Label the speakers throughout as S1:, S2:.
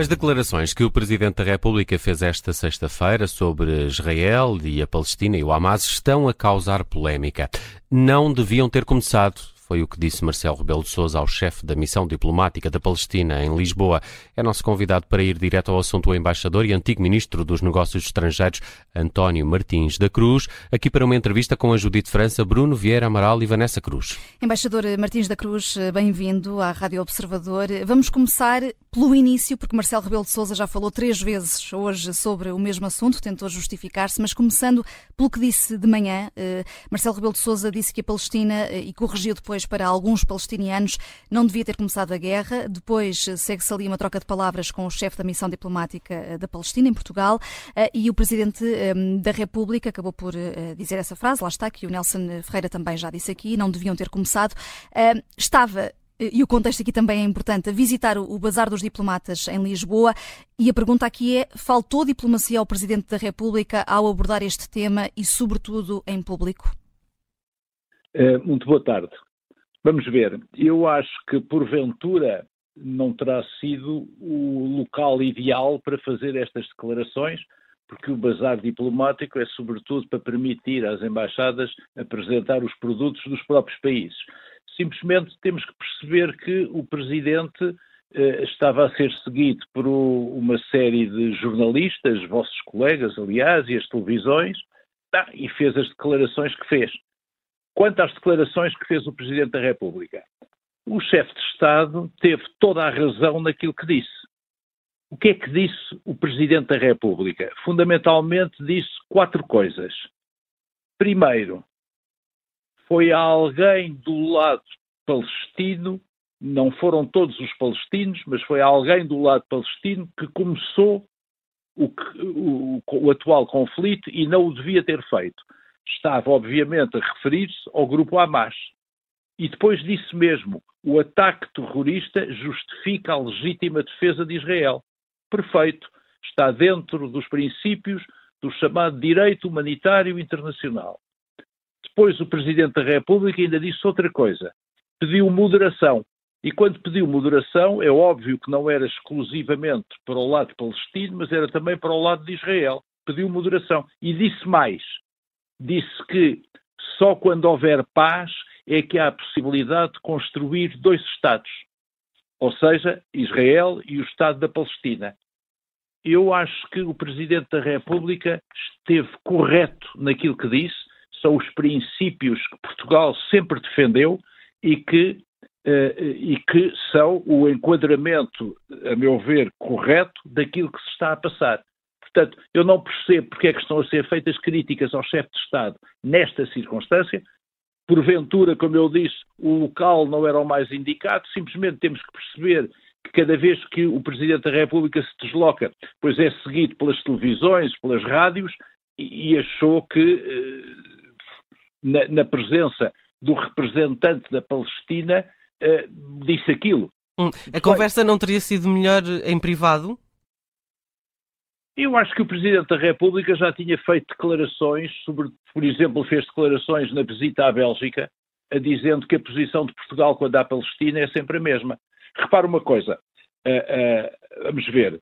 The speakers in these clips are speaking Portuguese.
S1: As declarações que o Presidente da República fez esta sexta-feira sobre Israel e a Palestina e o Hamas estão a causar polémica. Não deviam ter começado, foi o que disse Marcelo Rebelo de Sousa ao chefe da missão diplomática da Palestina em Lisboa. É nosso convidado para ir direto ao assunto o embaixador e antigo ministro dos Negócios Estrangeiros, António Martins da Cruz, aqui para uma entrevista com a Judite França, Bruno Vieira Amaral e Vanessa Cruz.
S2: Embaixador Martins da Cruz, bem-vindo à Rádio Observador. Vamos começar pelo início, porque Marcelo Rebelo de Sousa já falou três vezes hoje sobre o mesmo assunto, tentou justificar-se, mas começando pelo que disse de manhã, eh, Marcelo Rebelo de Sousa disse que a Palestina, eh, e corrigiu depois para alguns palestinianos não devia ter começado a guerra. Depois eh, segue-se ali uma troca de palavras com o chefe da missão diplomática eh, da Palestina em Portugal eh, e o presidente da República acabou por dizer essa frase, lá está, que o Nelson Ferreira também já disse aqui, não deviam ter começado. Estava e o contexto aqui também é importante, a visitar o Bazar dos Diplomatas em Lisboa. E a pergunta aqui é: faltou diplomacia ao Presidente da República ao abordar este tema e, sobretudo, em público?
S3: muito boa tarde. Vamos ver. Eu acho que, porventura, não terá sido o local ideal para fazer estas declarações, porque o bazar diplomático é sobretudo para permitir às embaixadas apresentar os produtos dos próprios países. Simplesmente temos que perceber que o presidente eh, estava a ser seguido por o, uma série de jornalistas, vossos colegas, aliás, e as televisões, tá, e fez as declarações que fez. Quanto às declarações que fez o Presidente da República, o chefe de Estado teve toda a razão naquilo que disse. O que é que disse o Presidente da República? Fundamentalmente disse quatro coisas. Primeiro, foi alguém do lado palestino, não foram todos os palestinos, mas foi alguém do lado palestino que começou o, o, o atual conflito e não o devia ter feito estava, obviamente, a referir-se ao grupo Hamas. E depois disse mesmo: o ataque terrorista justifica a legítima defesa de Israel. Perfeito. Está dentro dos princípios do chamado direito humanitário internacional. Depois o Presidente da República ainda disse outra coisa. Pediu moderação. E quando pediu moderação, é óbvio que não era exclusivamente para o lado palestino, mas era também para o lado de Israel. Pediu moderação. E disse mais disse que só quando houver paz é que há a possibilidade de construir dois Estados, ou seja, Israel e o Estado da Palestina. Eu acho que o Presidente da República esteve correto naquilo que disse, são os princípios que Portugal sempre defendeu e que, uh, e que são o enquadramento, a meu ver, correto daquilo que se está a passar. Portanto, eu não percebo porque é que estão a ser feitas críticas ao chefe de Estado nesta circunstância. Porventura, como eu disse, o local não era o mais indicado, simplesmente temos que perceber que cada vez que o Presidente da República se desloca, pois é seguido pelas televisões, pelas rádios, e, achou que, eh, na, na presença do representante da Palestina, uh, disse aquilo.
S1: Hum, a conversa não teria sido melhor em privado?
S3: Eu acho que o Presidente da República já tinha feito declarações sobre, por exemplo, fez declarações na visita à Bélgica, a dizendo que a posição de Portugal quando há Palestina é sempre a mesma. Repara uma coisa, uh, uh, vamos ver,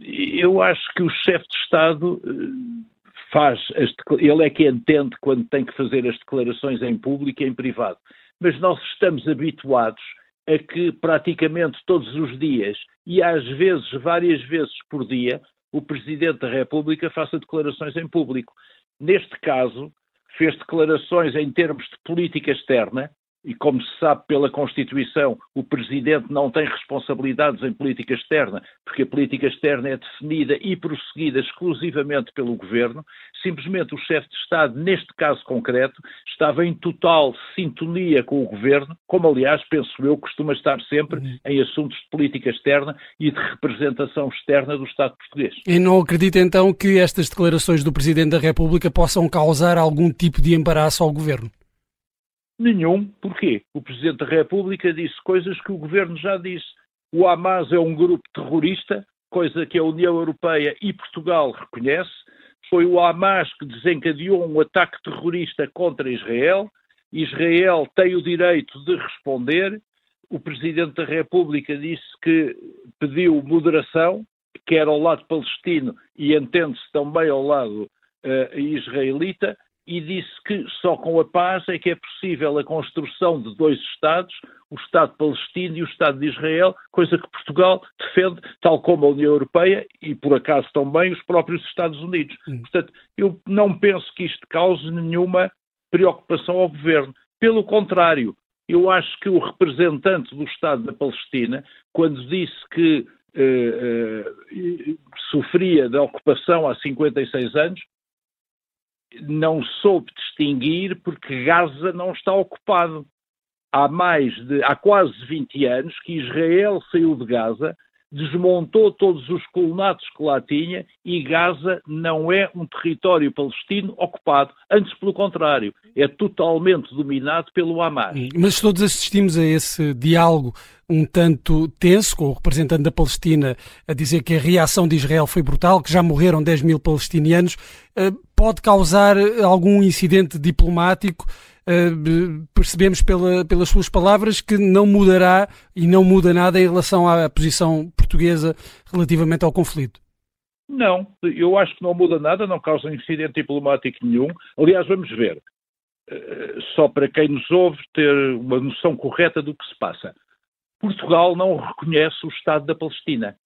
S3: eu acho que o chefe de Estado uh, faz, as, ele é que entende quando tem que fazer as declarações em público e em privado, mas nós estamos habituados a que praticamente todos os dias e às vezes várias vezes por dia o Presidente da República faça declarações em público. Neste caso, fez declarações em termos de política externa, e como se sabe pela Constituição, o Presidente não tem responsabilidades em política externa, porque a política externa é definida e prosseguida exclusivamente pelo Governo. Simplesmente o chefe de Estado, neste caso concreto, estava em total sintonia com o Governo, como aliás, penso eu, costuma estar sempre uhum. em assuntos de política externa e de representação externa do Estado português.
S4: E não acredita então que estas declarações do Presidente da República possam causar algum tipo de embaraço ao Governo?
S3: Nenhum. Porquê? O Presidente da República disse coisas que o Governo já disse. O Hamas é um grupo terrorista, coisa que a União Europeia e Portugal reconhece. Foi o Hamas que desencadeou um ataque terrorista contra Israel. Israel tem o direito de responder. o Presidente da República disse que pediu moderação, quer ao lado palestino e entende-se também ao lado uh, israelita, e disse que só com a paz é que é possível a construção de dois Estados, o Estado palestino e o Estado de Israel, coisa que Portugal defende, tal como a União Europeia e, por acaso, também os próprios Estados Unidos. Hum. Portanto, eu não penso que isto cause nenhuma preocupação ao governo. Pelo contrário, eu acho que o representante do Estado da Palestina, quando disse que eh, eh, sofria da ocupação há 56 anos, não soube distinguir porque Gaza não está ocupado. Há mais de, há quase 20 anos que Israel saiu de Gaza desmontou todos os colonatos que lá tinha e Gaza não é um território palestino ocupado. Antes, pelo contrário, é totalmente dominado pelo Hamas.
S4: Mas todos assistimos a esse diálogo um tanto tenso, com o representante da Palestina a dizer que a reação de Israel foi brutal, que já morreram 10 mil palestinianos, eh, pode causar algum incidente diplomático Uh, percebemos pela, pelas suas palavras que não mudará e não muda nada em relação à posição portuguesa relativamente ao conflito.
S3: Não, eu acho que não muda nada, não causa incidente diplomático nenhum. Aliás, vamos ver, uh, só para quem nos ouve ter uma noção correta do que se passa. Portugal não reconhece o Estado da Palestina.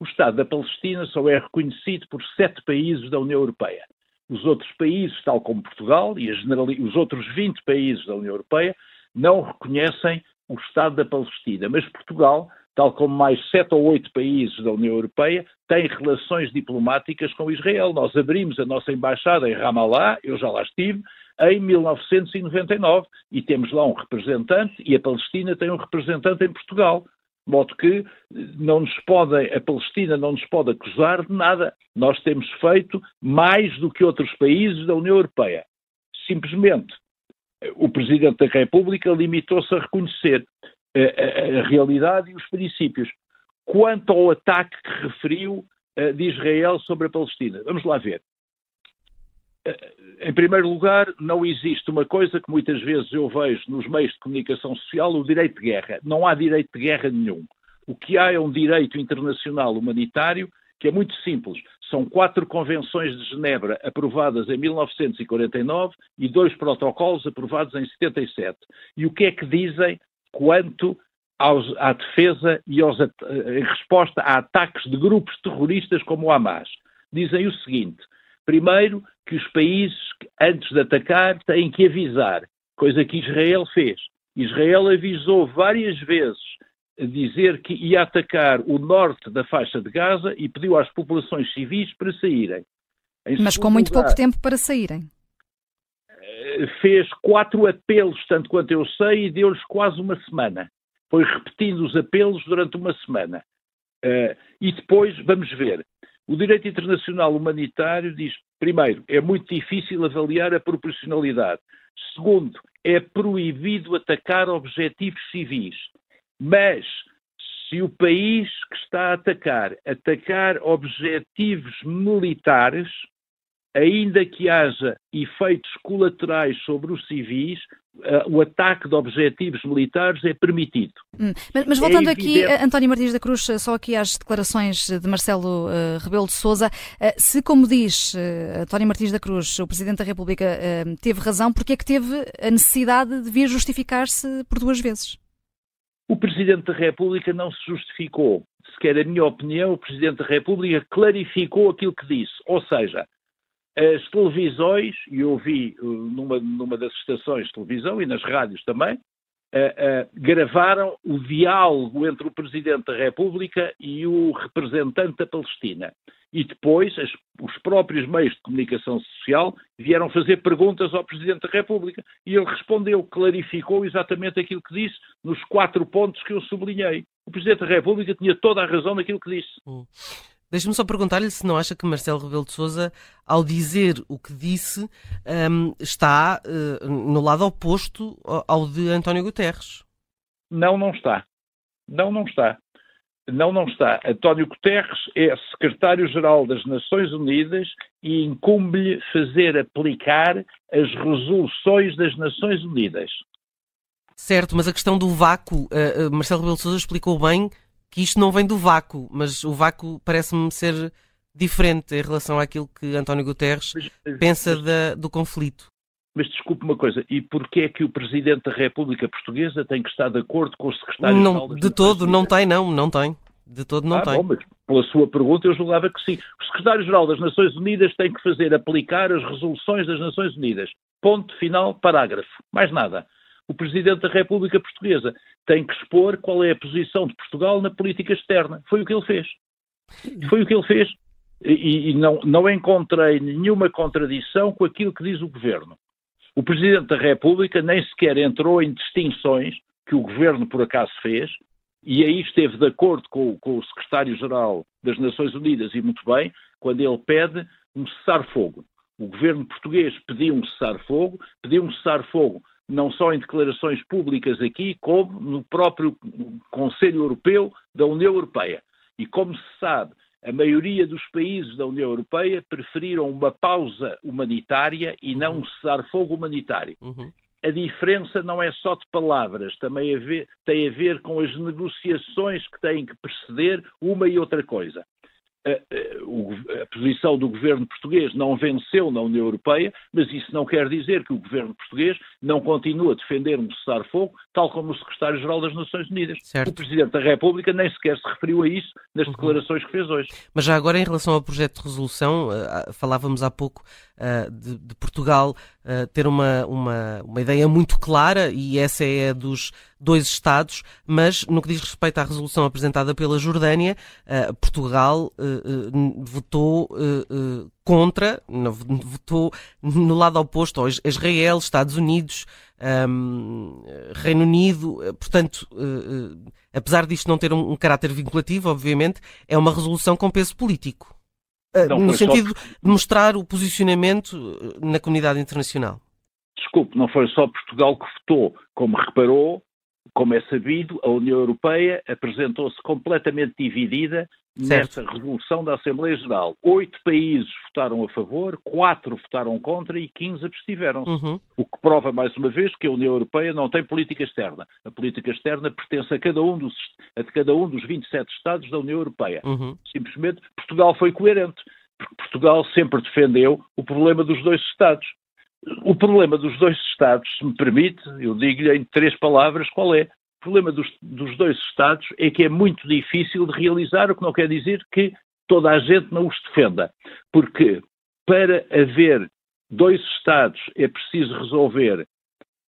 S3: O Estado da Palestina só é reconhecido por sete países da União Europeia. Os outros países, tal como Portugal e os outros 20 países da União Europeia, não reconhecem o Estado da Palestina. Mas Portugal, tal como mais sete ou oito países da União Europeia, tem relações diplomáticas com Israel. Nós abrimos a nossa embaixada em Ramallah, eu já lá estive, em 1999 e temos lá um representante e a Palestina tem um representante em Portugal. De modo que não nos podem, a Palestina não nos pode acusar de nada. Nós temos feito mais do que outros países da União Europeia. Simplesmente, o Presidente da República limitou-se a reconhecer a, realidade e os princípios. Quanto ao ataque que referiu uh, de Israel sobre a Palestina, vamos lá ver. Em primeiro lugar, não existe uma coisa que muitas vezes eu vejo nos meios de comunicação social, o direito de guerra. Não há direito de guerra nenhum. O que há é um direito internacional humanitário que é muito simples. São quatro convenções de Genebra aprovadas em 1949 e dois protocolos aprovados em 77. E o que é que dizem quanto aos, à defesa e aos, em resposta a ataques de grupos terroristas como o Hamas? Dizem o seguinte: Primeiro, que os países, antes de atacar, têm que avisar, coisa que Israel fez. Israel avisou várias vezes a dizer que ia atacar o norte da faixa de Gaza e pediu às populações civis para saírem.
S2: Em Mas com muito lugar, pouco tempo para saírem.
S3: Eh, fez quatro apelos, tanto quanto eu sei, e deu-lhes quase uma semana. Foi repetindo os apelos durante uma semana. Uh, e depois, vamos ver, o direito internacional humanitário diz, primeiro, é muito difícil avaliar a proporcionalidade. Segundo, é proibido atacar objetivos civis. Mas, se o país que está a atacar atacar objetivos militares, ainda que haja efeitos colaterais sobre os civis, uh, o ataque de objetivos militares é permitido.
S2: Hum, mas, mas, voltando é aqui, António Martins da Cruz, só aqui às declarações de Marcelo uh, Rebelo de Sousa, uh, se, como diz António Martins da Cruz, o Presidente da República teve razão, porque é que teve a necessidade de vir justificar-se por duas vezes?
S3: O Presidente da República não se justificou. Se quer a minha opinião, o Presidente da República clarificou aquilo que disse. Ou seja, as televisões, e eu vi uh, numa, numa das estações de televisão e nas rádios também, uh, uh, gravaram o diálogo entre o Presidente da República e o representante da Palestina. E depois as, os próprios meios de comunicação social vieram fazer perguntas ao Presidente da República. E ele respondeu, clarificou exatamente aquilo que disse nos quatro pontos que eu sublinhei. O Presidente da República tinha toda a razão naquilo que disse. Hum.
S5: Deixe-me só perguntar-lhe se não acha que Marcelo Rebelo de Sousa, ao dizer o que disse, um, está uh, no lado oposto ao de António Guterres.
S3: Não, não está. Não, não está. Não, não está. António Guterres é secretário-geral das Nações Unidas e incumbe-lhe fazer aplicar as resoluções das Nações Unidas.
S5: Certo, mas a questão do vácuo, uh, Marcelo Rebelo de Sousa explicou bem que isto não vem do vácuo, mas o vácuo parece-me ser diferente em relação àquilo que António Guterres mas, pensa mas, da, do conflito.
S3: Mas desculpe uma coisa, e porquê é que o Presidente da República Portuguesa tem que estar de acordo com o Secretário-Geral
S5: De todo, não tem, não, não tem. De todo não
S3: ah,
S5: tem.
S3: Bom, mas pela sua pergunta eu julgava que sim. O Secretário-Geral das Nações Unidas tem que fazer aplicar as resoluções das Nações Unidas. Ponto final, parágrafo. Mais nada o Presidente da República Portuguesa tem que expor qual é a posição de Portugal na política externa. Foi o que ele fez. Foi o que ele fez. E, e não, não encontrei nenhuma contradição com aquilo que diz o Governo. O Presidente da República nem sequer entrou em distinções que o Governo por acaso fez, e aí esteve de acordo com, com o Secretário-Geral das Nações Unidas, e muito bem, quando ele pede um cessar-fogo. O governo português pediu um cessar-fogo, pediu um cessar-fogo não só em declarações públicas aqui, como no próprio Conselho Europeu da União Europeia. E como se sabe, a maioria dos países da União Europeia preferiram uma pausa humanitária e não um cessar-fogo humanitário. Uhum. A diferença não é só de palavras, também a ver, tem a ver com as negociações que têm que preceder uma e outra coisa a, a, posição do governo português não venceu na União Europeia, mas isso não quer dizer que o governo português não continue a defender um cessar-fogo, tal como o secretário-geral das Nações Unidas. Certo. O Presidente da República nem sequer se referiu a isso nas uhum. declarações que fez hoje.
S5: Mas já agora, em relação ao projeto de resolução, uh, falávamos há pouco uh, de, de, Portugal uh, ter uma, uma, uma ideia muito clara, e essa é a dos dois Estados, mas no que diz respeito à resolução apresentada pela Jordânia, Portugal votou contra, votou no lado oposto, Israel, Estados Unidos, um, Reino Unido, portanto, uh, uh, apesar disto não ter um, caráter vinculativo, obviamente, é uma resolução com peso político. Não, no sentido só... de mostrar o posicionamento na comunidade internacional.
S3: Desculpe, não foi só Portugal que votou, como reparou, como é sabido, a União Europeia apresentou-se completamente dividida certo. nessa resolução da Assembleia Geral. Oito países votaram a favor, quatro votaram contra e quinze abstiveram-se. Uhum. O que prova, mais uma vez, que a União Europeia não tem política externa. A política externa pertence a cada um dos, a cada um dos 27 Estados da União Europeia. Uhum. Simplesmente, Portugal foi coerente. Porque Portugal sempre defendeu o problema dos dois Estados. O problema dos dois Estados, se me permite, eu digo-lhe em três palavras qual é. O problema dos, dos, dois Estados é que é muito difícil de realizar, o que não quer dizer que toda a gente não os defenda. Porque para haver dois Estados é preciso resolver, em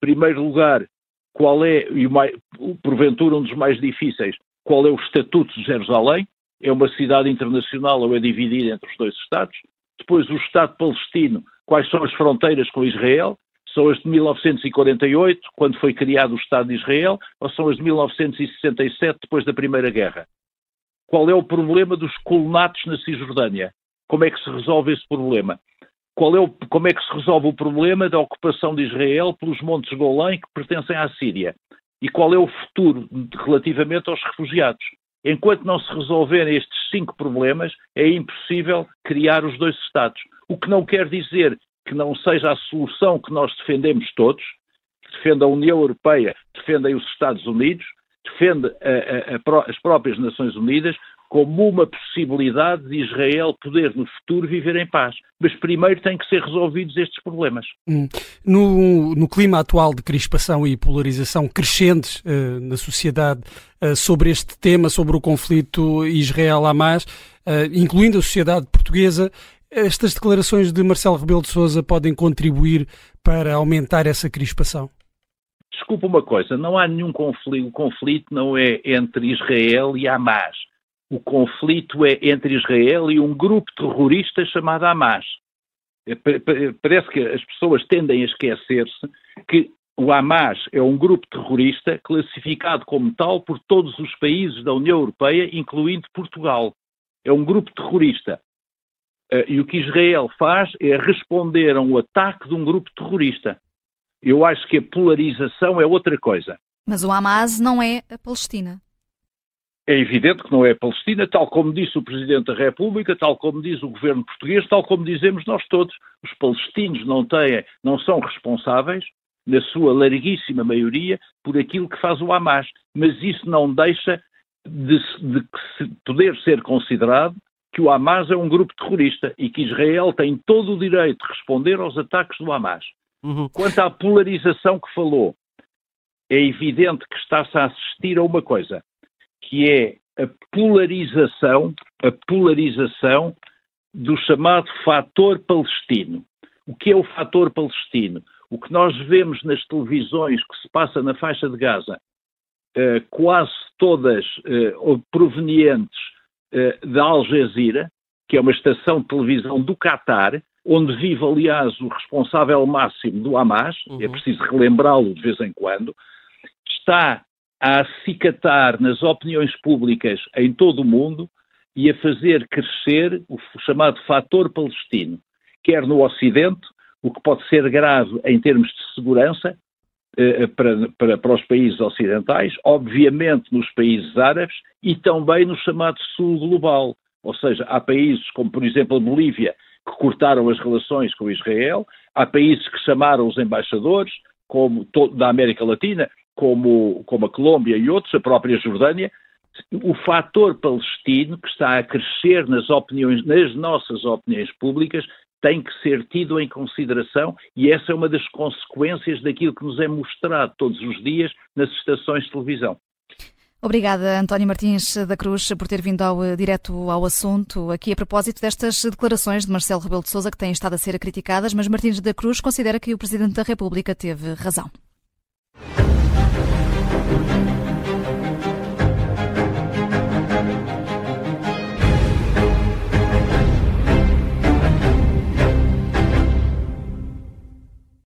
S3: primeiro lugar, qual é, e mais, porventura um dos mais difíceis, qual é o Estatuto de Jerusalém, é uma cidade internacional ou é dividida entre os dois Estados. Depois, o Estado palestino Quais são as fronteiras com Israel? São as de 1948, quando foi criado o Estado de Israel, ou são as de 1967, depois da Primeira Guerra? Qual é o problema dos colonatos na Cisjordânia? Como é que se resolve esse problema? É o, como é que se resolve o problema da ocupação de Israel pelos Montes Golã que pertencem à Síria? E qual é o futuro relativamente aos refugiados? Enquanto não se resolverem estes cinco problemas, é impossível criar os dois Estados. O que não quer dizer que não seja a solução que nós defendemos todos, defende a União Europeia, defendem os Estados Unidos, defende a, a, a, as próprias Nações Unidas, como uma possibilidade de Israel poder no futuro viver em paz. Mas primeiro têm que ser resolvidos estes problemas.
S4: Hum. No, no, clima atual de crispação e polarização crescentes uh, na sociedade uh, sobre este tema, sobre o conflito Israel-Hamas, uh, incluindo a sociedade portuguesa, estas declarações de Marcelo Rebelo de Sousa podem contribuir para aumentar essa crispação?
S3: Desculpa uma coisa, não há nenhum conflito, o conflito não é entre Israel e Hamas. O conflito é entre Israel e um grupo terrorista chamado Hamas. É, parece que as pessoas tendem a esquecer-se que o Hamas é um grupo terrorista classificado como tal por todos os países da União Europeia, incluindo Portugal. É um grupo terrorista. Eh, e o que Israel faz é responder a um ataque de um grupo terrorista. Eu acho que a polarização é outra coisa.
S2: Mas o Hamas não é a Palestina.
S3: É evidente que não é a Palestina, tal como disse o Presidente da República, tal como diz o governo português, tal como dizemos nós todos. Os palestinos não têm, não são responsáveis na sua larguíssima maioria, por aquilo que faz o Hamas. Mas isso não deixa de, de poder ser considerado que o Hamas é um grupo terrorista e que Israel tem todo o direito de responder aos ataques do Hamas. Uhum. Quanto à polarização que falou, é evidente que está-se a assistir a uma coisa, que é a polarização, a polarização do chamado fator palestino. O que é o fator palestino? O que nós vemos nas televisões que se passa na faixa de Gaza, eh, quase todas eh, provenientes eh, da Al Jazeera, que é uma estação de televisão do Qatar, onde vive, aliás, o responsável máximo do Hamas, é uhum. é preciso relembrá-lo de vez em quando, está a acicatar nas opiniões públicas em todo o mundo e a fazer crescer o chamado fator palestino, quer no Ocidente, o que pode ser grave em termos de segurança eh, para, para, para, os países ocidentais, obviamente nos países árabes e também no chamado Sul global. Ou seja, há países como, por exemplo, a Bolívia, que cortaram as relações com Israel, há países que chamaram os embaixadores, como da América Latina, como, como a Colômbia e outros, a própria Jordânia, o fator palestino que está a crescer nas opiniões, nas nossas opiniões públicas, tem que ser tido em consideração e essa é uma das consequências daquilo que nos é mostrado todos os dias nas estações de televisão.
S2: Obrigada, António Martins da Cruz, por ter vindo ao, direto ao assunto, aqui a propósito destas declarações de Marcelo Rebelo de Sousa que têm estado a ser criticadas, mas Martins da Cruz considera que o Presidente da República teve razão.